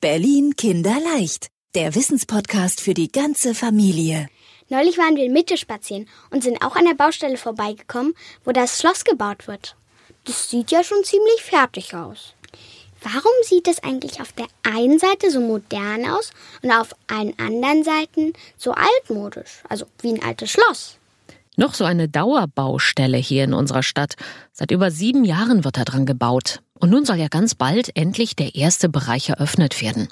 Berlin Kinderleicht, der Wissenspodcast für die ganze Familie. Neulich waren wir in Mitte spazieren und sind auch an der Baustelle vorbeigekommen, wo das Schloss gebaut wird. Das sieht ja schon ziemlich fertig aus. Warum sieht es eigentlich auf der einen Seite so modern aus und auf allen anderen Seiten so altmodisch, also wie ein altes Schloss? Noch so eine Dauerbaustelle hier in unserer Stadt. Seit über sieben Jahren wird da dran gebaut. Und nun soll ja ganz bald endlich der erste Bereich eröffnet werden.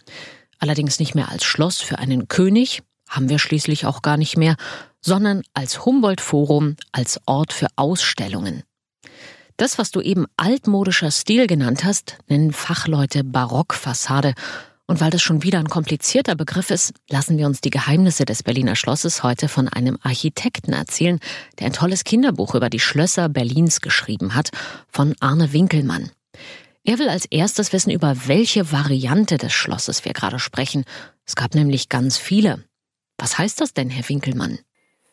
Allerdings nicht mehr als Schloss für einen König, haben wir schließlich auch gar nicht mehr, sondern als Humboldt-Forum, als Ort für Ausstellungen. Das, was du eben altmodischer Stil genannt hast, nennen Fachleute Barockfassade und weil das schon wieder ein komplizierter Begriff ist, lassen wir uns die Geheimnisse des Berliner Schlosses heute von einem Architekten erzählen, der ein tolles Kinderbuch über die Schlösser Berlins geschrieben hat, von Arne Winkelmann. Er will als erstes wissen, über welche Variante des Schlosses wir gerade sprechen. Es gab nämlich ganz viele. Was heißt das denn, Herr Winkelmann?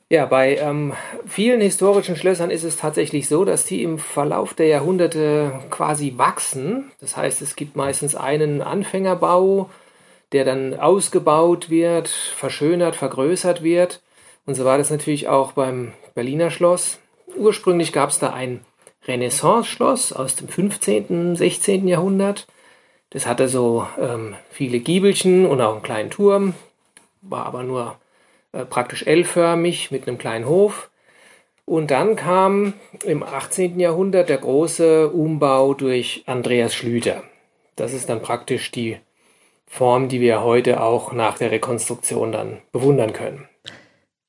Ja, bei ähm, vielen historischen Schlössern ist es tatsächlich so, dass die im Verlauf der Jahrhunderte quasi wachsen. Das heißt, es gibt meistens einen Anfängerbau, der dann ausgebaut wird, verschönert, vergrößert wird. Und so war das natürlich auch beim Berliner Schloss. Ursprünglich gab es da ein Renaissance-Schloss aus dem 15., 16. Jahrhundert. Das hatte so ähm, viele Giebelchen und auch einen kleinen Turm, war aber nur äh, praktisch L-förmig mit einem kleinen Hof. Und dann kam im 18. Jahrhundert der große Umbau durch Andreas Schlüter. Das ist dann praktisch die Form, die wir heute auch nach der Rekonstruktion dann bewundern können.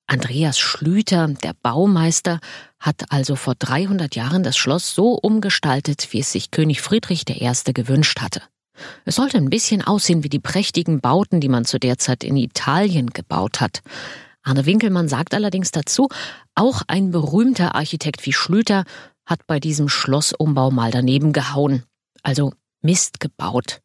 Andreas Schlüter, der Baumeister, hat also vor 300 Jahren das Schloss so umgestaltet, wie es sich König Friedrich I. gewünscht hatte. Es sollte ein bisschen aussehen wie die prächtigen Bauten, die man zu der Zeit in Italien gebaut hat. Arne Winkelmann sagt allerdings dazu, auch ein berühmter Architekt wie Schlüter hat bei diesem Schlossumbau mal daneben gehauen. Also Mist gebaut.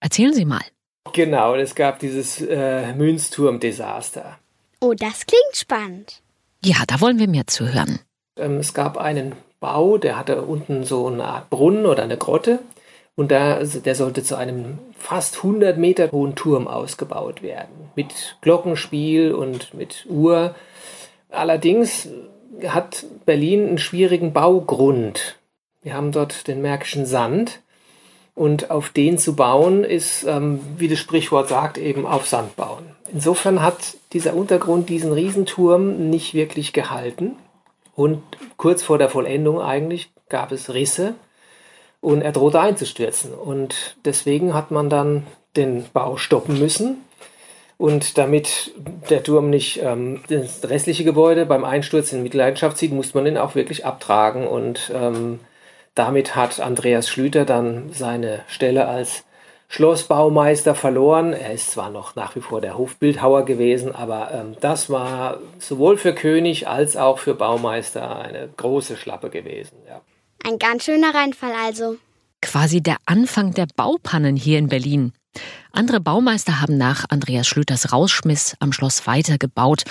Erzählen Sie mal. Genau, es gab dieses äh, Münzturm-Desaster. Oh, das klingt spannend. Ja, da wollen wir mehr zu hören. Ähm, es gab einen Bau, der hatte unten so eine Art Brunnen oder eine Grotte. Und da, der sollte zu einem fast 100 Meter hohen Turm ausgebaut werden. Mit Glockenspiel und mit Uhr. Allerdings hat Berlin einen schwierigen Baugrund. Wir haben dort den Märkischen Sand. Und auf den zu bauen ist, ähm, wie das Sprichwort sagt, eben auf Sand bauen. Insofern hat dieser Untergrund diesen Riesenturm nicht wirklich gehalten. Und kurz vor der Vollendung eigentlich gab es Risse und er drohte einzustürzen. Und deswegen hat man dann den Bau stoppen müssen. Und damit der Turm nicht ähm, das restliche Gebäude beim Einsturz in Mitleidenschaft zieht, muss man ihn auch wirklich abtragen. Und ähm, damit hat Andreas Schlüter dann seine Stelle als Schlossbaumeister verloren. Er ist zwar noch nach wie vor der Hofbildhauer gewesen, aber ähm, das war sowohl für König als auch für Baumeister eine große Schlappe gewesen. Ja. Ein ganz schöner Reinfall also. Quasi der Anfang der Baupannen hier in Berlin. Andere Baumeister haben nach Andreas Schlüters Rausschmiss am Schloss weitergebaut.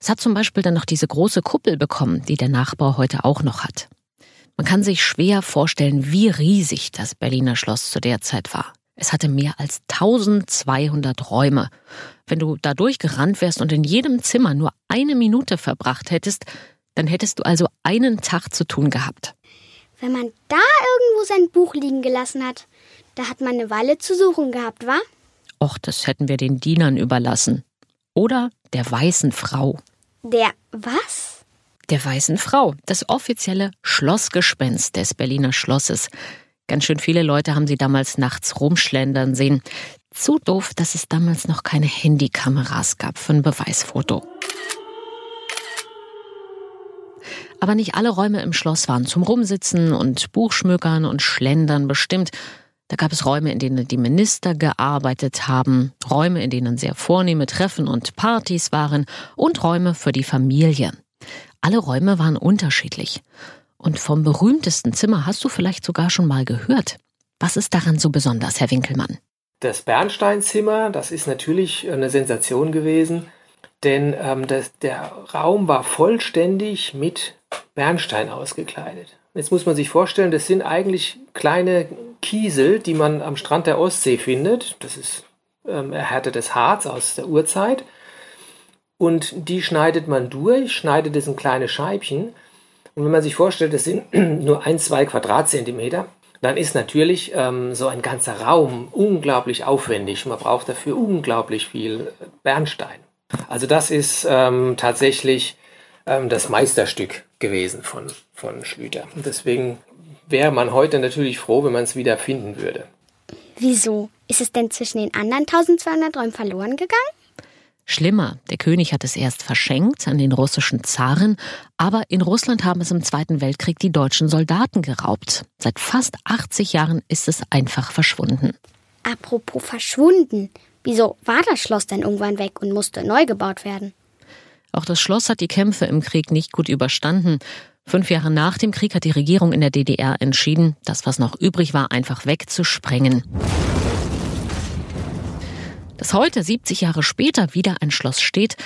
Es hat zum Beispiel dann noch diese große Kuppel bekommen, die der Nachbau heute auch noch hat. Man kann sich schwer vorstellen, wie riesig das Berliner Schloss zu der Zeit war. Es hatte mehr als 1200 Räume. Wenn du da durchgerannt wärst und in jedem Zimmer nur eine Minute verbracht hättest, dann hättest du also einen Tag zu tun gehabt. Wenn man da irgendwo sein Buch liegen gelassen hat, da hat man eine Weile zu suchen gehabt, wa? Och, das hätten wir den Dienern überlassen. Oder der weißen Frau. Der was? Der weißen Frau, das offizielle Schlossgespenst des Berliner Schlosses. Ganz schön viele Leute haben sie damals nachts rumschlendern sehen. Zu doof, dass es damals noch keine Handykameras gab für ein Beweisfoto. Aber nicht alle Räume im Schloss waren zum Rumsitzen und Buchschmökern und Schlendern bestimmt. Da gab es Räume, in denen die Minister gearbeitet haben, Räume, in denen sehr vornehme Treffen und Partys waren und Räume für die Familie. Alle Räume waren unterschiedlich. Und vom berühmtesten Zimmer hast du vielleicht sogar schon mal gehört. Was ist daran so besonders, Herr Winkelmann? Das Bernsteinzimmer, das ist natürlich eine Sensation gewesen, denn ähm, das, der Raum war vollständig mit Bernstein ausgekleidet. Jetzt muss man sich vorstellen, das sind eigentlich kleine Kiesel, die man am Strand der Ostsee findet. Das ist ähm, erhärtetes Harz aus der Urzeit. Und die schneidet man durch, schneidet es in kleine Scheibchen. Und wenn man sich vorstellt, das sind nur ein, zwei Quadratzentimeter, dann ist natürlich ähm, so ein ganzer Raum unglaublich aufwendig. Man braucht dafür unglaublich viel Bernstein. Also das ist ähm, tatsächlich ähm, das Meisterstück gewesen von, von Schlüter. Und deswegen wäre man heute natürlich froh, wenn man es wieder finden würde. Wieso? Ist es denn zwischen den anderen 1200 Räumen verloren gegangen? Schlimmer, der König hat es erst verschenkt an den russischen Zaren, aber in Russland haben es im Zweiten Weltkrieg die deutschen Soldaten geraubt. Seit fast 80 Jahren ist es einfach verschwunden. Apropos verschwunden. Wieso war das Schloss denn irgendwann weg und musste neu gebaut werden? Auch das Schloss hat die Kämpfe im Krieg nicht gut überstanden. Fünf Jahre nach dem Krieg hat die Regierung in der DDR entschieden, das, was noch übrig war, einfach wegzusprengen. Dass heute, 70 Jahre später, wieder ein Schloss steht,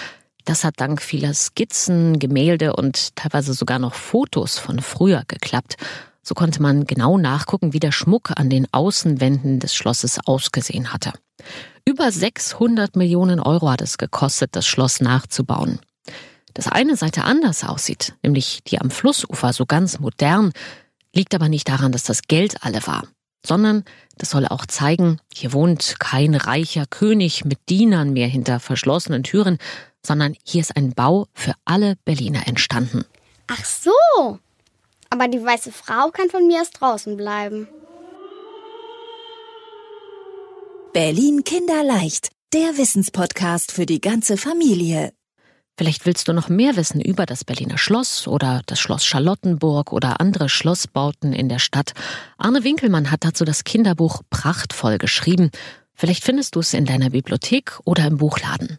das hat dank vieler Skizzen, Gemälde und teilweise sogar noch Fotos von früher geklappt. So konnte man genau nachgucken, wie der Schmuck an den Außenwänden des Schlosses ausgesehen hatte. Über 600 Millionen Euro hat es gekostet, das Schloss nachzubauen dass eine Seite anders aussieht, nämlich die am Flussufer so ganz modern, liegt aber nicht daran, dass das Geld alle war, sondern das soll auch zeigen, hier wohnt kein reicher König mit Dienern mehr hinter verschlossenen Türen, sondern hier ist ein Bau für alle Berliner entstanden. Ach so. Aber die weiße Frau kann von mir erst draußen bleiben. Berlin Kinderleicht, der Wissenspodcast für die ganze Familie. Vielleicht willst du noch mehr wissen über das Berliner Schloss oder das Schloss Charlottenburg oder andere Schlossbauten in der Stadt. Arne Winkelmann hat dazu das Kinderbuch prachtvoll geschrieben. Vielleicht findest du es in deiner Bibliothek oder im Buchladen.